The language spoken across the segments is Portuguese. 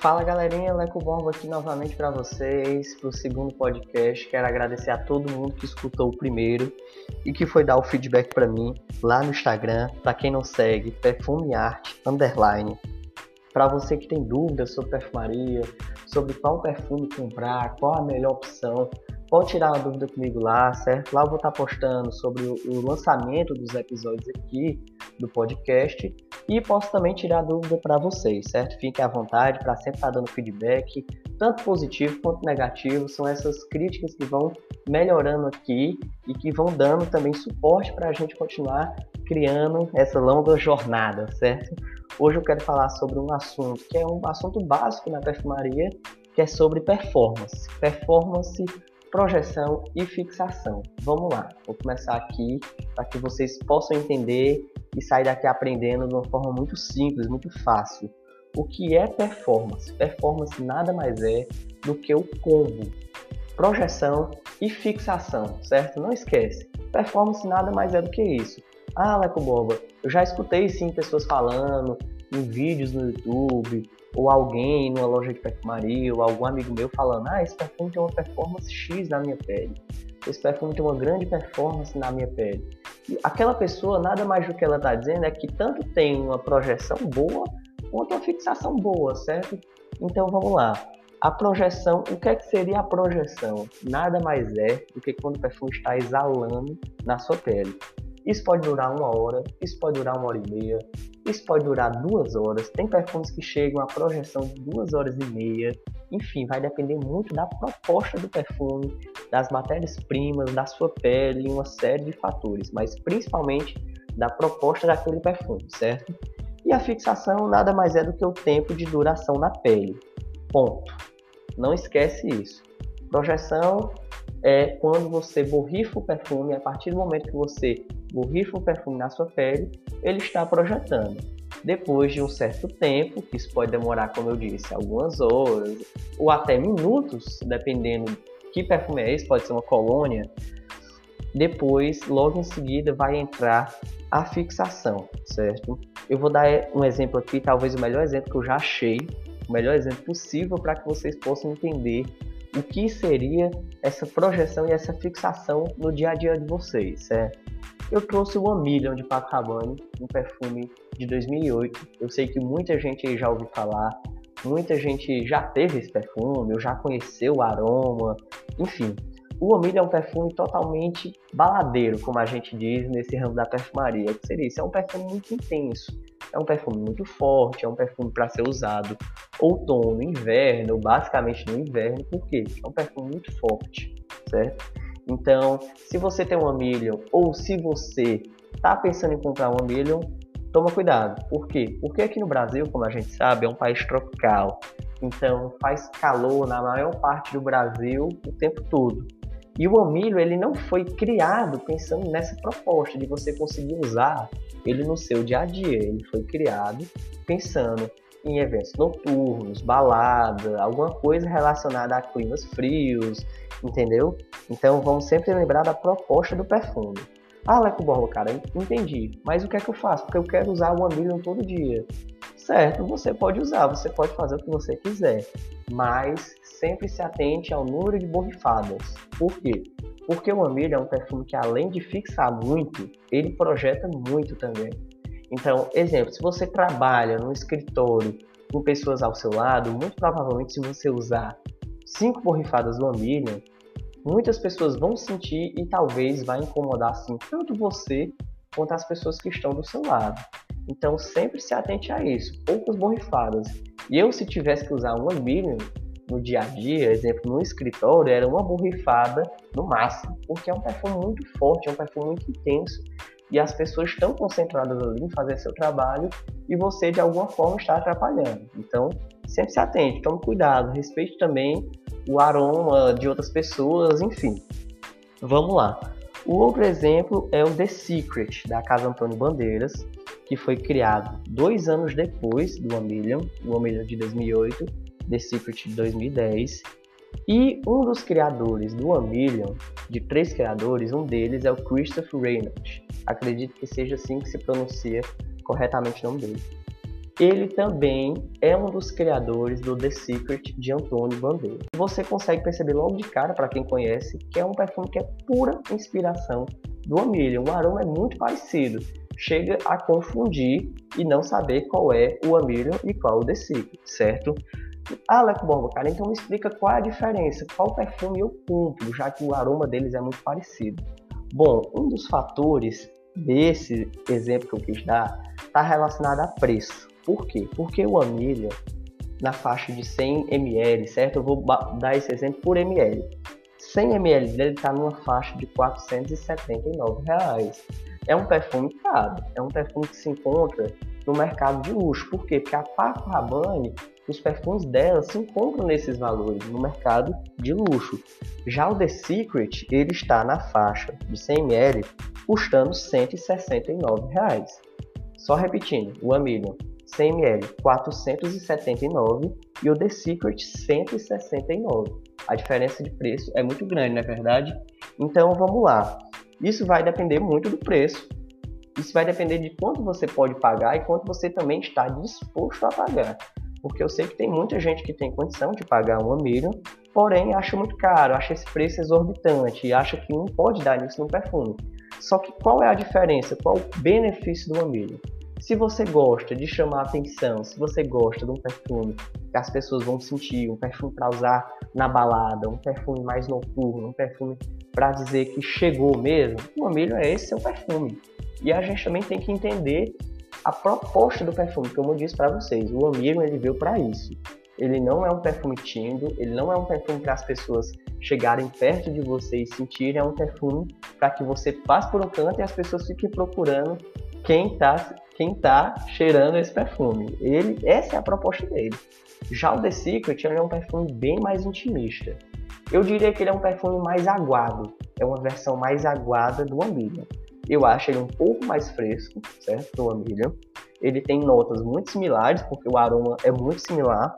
Fala galerinha, Leco Borba aqui novamente para vocês, para o segundo podcast. Quero agradecer a todo mundo que escutou o primeiro e que foi dar o feedback para mim lá no Instagram. Para quem não segue, Perfume Art Underline. Para você que tem dúvidas sobre perfumaria, sobre qual perfume comprar, qual a melhor opção, pode tirar uma dúvida comigo lá, certo? Lá eu vou estar postando sobre o lançamento dos episódios aqui do podcast e posso também tirar dúvida para vocês, certo? Fiquem à vontade para sempre estar dando feedback, tanto positivo quanto negativo. São essas críticas que vão melhorando aqui e que vão dando também suporte para a gente continuar criando essa longa jornada, certo? Hoje eu quero falar sobre um assunto que é um assunto básico na perfumaria, que é sobre performance. Performance projeção e fixação. Vamos lá, vou começar aqui para que vocês possam entender e sair daqui aprendendo de uma forma muito simples, muito fácil. O que é performance? Performance nada mais é do que o combo projeção e fixação, certo? Não esquece. Performance nada mais é do que isso. Ah, Leco Boba, eu já escutei sim pessoas falando em vídeos no YouTube, ou alguém numa loja de perfumaria, ou algum amigo meu falando: Ah, esse perfume tem uma performance X na minha pele. Esse perfume tem uma grande performance na minha pele. E aquela pessoa, nada mais do que ela está dizendo é que tanto tem uma projeção boa quanto uma fixação boa, certo? Então vamos lá. A projeção, o que é que seria a projeção? Nada mais é do que quando o perfume está exalando na sua pele. Isso pode durar uma hora, isso pode durar uma hora e meia, isso pode durar duas horas. Tem perfumes que chegam a projeção de duas horas e meia. Enfim, vai depender muito da proposta do perfume, das matérias-primas, da sua pele uma série de fatores, mas principalmente da proposta daquele perfume, certo? E a fixação nada mais é do que o tempo de duração na pele. Ponto. Não esquece isso. Projeção é quando você borrifa o perfume, a partir do momento que você borrifa o perfume na sua pele, ele está projetando. Depois de um certo tempo, que isso pode demorar, como eu disse, algumas horas ou até minutos, dependendo que perfume é esse, pode ser uma colônia. Depois, logo em seguida, vai entrar a fixação, certo? Eu vou dar um exemplo aqui, talvez o melhor exemplo que eu já achei, o melhor exemplo possível para que vocês possam entender o que seria essa projeção e essa fixação no dia a dia de vocês, certo? Eu trouxe o One Million de Paco Rabanne, um perfume de 2008. Eu sei que muita gente já ouviu falar, muita gente já teve esse perfume, ou já conheceu o aroma, enfim. O One Million é um perfume totalmente baladeiro, como a gente diz nesse ramo da perfumaria. O que seria isso? É um perfume muito intenso é um perfume muito forte, é um perfume para ser usado outono, inverno, basicamente no inverno, por quê? É um perfume muito forte, certo? Então, se você tem uma Million ou se você está pensando em comprar uma Million, toma cuidado. Por quê? Porque aqui no Brasil, como a gente sabe, é um país tropical. Então, faz calor na maior parte do Brasil o tempo todo. E o Amilho, ele não foi criado pensando nessa proposta de você conseguir usar ele no seu dia a dia. Ele foi criado pensando em eventos noturnos, balada, alguma coisa relacionada a climas frios, entendeu? Então vamos sempre lembrar da proposta do perfume. Ah, Leco Borba, cara, entendi. Mas o que é que eu faço? Porque eu quero usar o One todo dia. Certo, você pode usar, você pode fazer o que você quiser. Mas sempre se atente ao número de borrifadas. Por quê? Porque o One é um perfume que além de fixar muito, ele projeta muito também. Então, exemplo, se você trabalha num escritório com pessoas ao seu lado, muito provavelmente se você usar cinco borrifadas do One muitas pessoas vão sentir e talvez vai incomodar assim tanto você quanto as pessoas que estão do seu lado. Então sempre se atente a isso, poucas borrifadas. E eu se tivesse que usar uma million no dia a dia, exemplo, no escritório, era uma borrifada no máximo, porque é um perfume muito forte, é um perfume muito intenso. E as pessoas estão concentradas ali em fazer seu trabalho e você de alguma forma está atrapalhando. Então, sempre se atente, tome cuidado, respeite também o aroma de outras pessoas, enfim. Vamos lá. O outro exemplo é o The Secret, da Casa Antônio Bandeiras, que foi criado dois anos depois do One Million, o One Million de 2008, The Secret de 2010. E um dos criadores do One Million, de três criadores, um deles é o Christopher Reynolds. Acredito que seja assim que se pronuncia corretamente o nome dele. ele também é um dos criadores do The Secret de Antônio Bandeira. Você consegue perceber logo de cara, para quem conhece, que é um perfume que é pura inspiração do Amilion. O aroma é muito parecido. Chega a confundir e não saber qual é o Amilion e qual o The Secret, certo? Ah, Leco Borba, cara, então me explica qual é a diferença, qual perfume eu compro, já que o aroma deles é muito parecido. Bom, um dos fatores desse exemplo que eu quis dar está relacionado a preço. Por quê? Porque o Amília, na faixa de 100 ml, certo? Eu vou dar esse exemplo por ml. 100 ml dele está numa faixa de 479 reais. É um perfume caro, é um perfume que se encontra no mercado de luxo. Por quê? Porque a Paco Rabanne os perfumes dela se encontram nesses valores no mercado de luxo. Já o The Secret, ele está na faixa de 100 ml, custando 169 reais. Só repetindo, o Amilion 100 ml 479 e o The Secret 169. A diferença de preço é muito grande, não é verdade? Então vamos lá. Isso vai depender muito do preço. Isso vai depender de quanto você pode pagar e quanto você também está disposto a pagar porque eu sei que tem muita gente que tem condição de pagar um milho, porém acha muito caro, acha esse preço exorbitante acha que não pode dar isso no perfume. Só que qual é a diferença? Qual o benefício do milho? Se você gosta de chamar atenção, se você gosta de um perfume que as pessoas vão sentir, um perfume para usar na balada, um perfume mais noturno, um perfume para dizer que chegou mesmo, o milho é esse seu perfume. E a gente também tem que entender a proposta do perfume, como eu disse para vocês, o Amigo ele veio para isso. Ele não é um perfume tímido, ele não é um perfume para as pessoas chegarem perto de você e sentirem, é um perfume para que você passe por um canto e as pessoas fiquem procurando quem está quem tá cheirando esse perfume. Ele, essa é a proposta dele. Já o The Secret é um perfume bem mais intimista. Eu diria que ele é um perfume mais aguado, é uma versão mais aguada do Amiga. Eu acho ele um pouco mais fresco, certo? Do Amilion. Ele tem notas muito similares, porque o aroma é muito similar.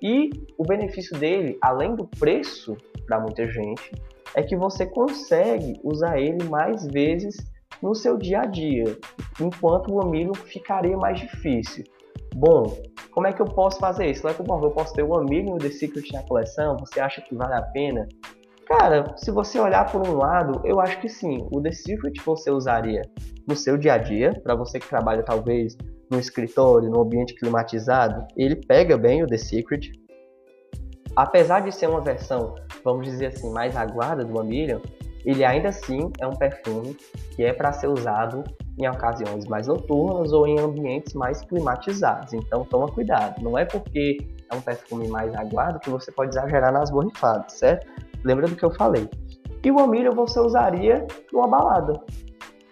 E o benefício dele, além do preço para muita gente, é que você consegue usar ele mais vezes no seu dia a dia, enquanto o Amilion ficaria mais difícil. Bom, como é que eu posso fazer isso? Como é que eu posso ter o Amilion e o Secret na coleção? Você acha que vale a pena? Cara, se você olhar por um lado, eu acho que sim. O The Secret você usaria no seu dia a dia, para você que trabalha talvez no escritório, no ambiente climatizado, ele pega bem o The Secret. Apesar de ser uma versão, vamos dizer assim, mais aguada do Amilion, ele ainda assim é um perfume que é para ser usado em ocasiões mais noturnas ou em ambientes mais climatizados. Então toma cuidado. Não é porque é um perfume mais aguado que você pode exagerar nas borrifadas, certo? Lembra do que eu falei. E o Amilho você usaria numa balada.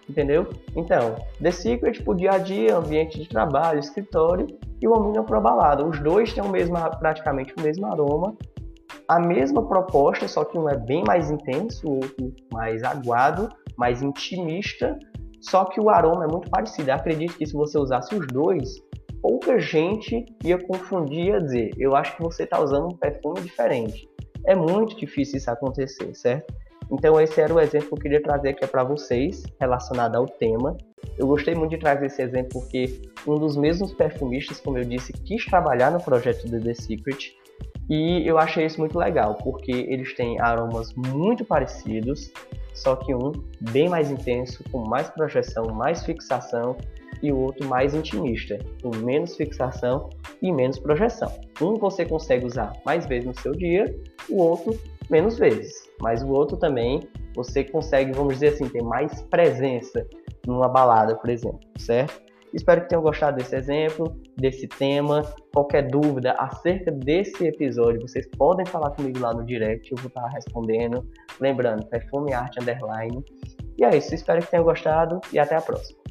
Entendeu? Então, The Secret pro dia a dia, ambiente de trabalho, escritório, e o Amilho para balada. Os dois têm o mesmo, praticamente o mesmo aroma, a mesma proposta, só que um é bem mais intenso, o outro mais aguado, mais intimista, só que o aroma é muito parecido. Eu acredito que se você usasse os dois, pouca gente ia confundir e dizer, eu acho que você está usando um perfume diferente é muito difícil isso acontecer, certo? Então esse era o exemplo que eu queria trazer aqui para vocês, relacionado ao tema. Eu gostei muito de trazer esse exemplo porque um dos mesmos perfumistas, como eu disse, quis trabalhar no projeto do The Secret e eu achei isso muito legal, porque eles têm aromas muito parecidos, só que um bem mais intenso, com mais projeção, mais fixação e o outro mais intimista, com menos fixação e menos projeção. Um você consegue usar mais vezes no seu dia, o outro menos vezes. Mas o outro também você consegue, vamos dizer assim, ter mais presença numa balada, por exemplo, certo? Espero que tenham gostado desse exemplo, desse tema. Qualquer dúvida acerca desse episódio, vocês podem falar comigo lá no direct, eu vou estar respondendo. Lembrando, perfume arte underline. E é isso, espero que tenham gostado e até a próxima.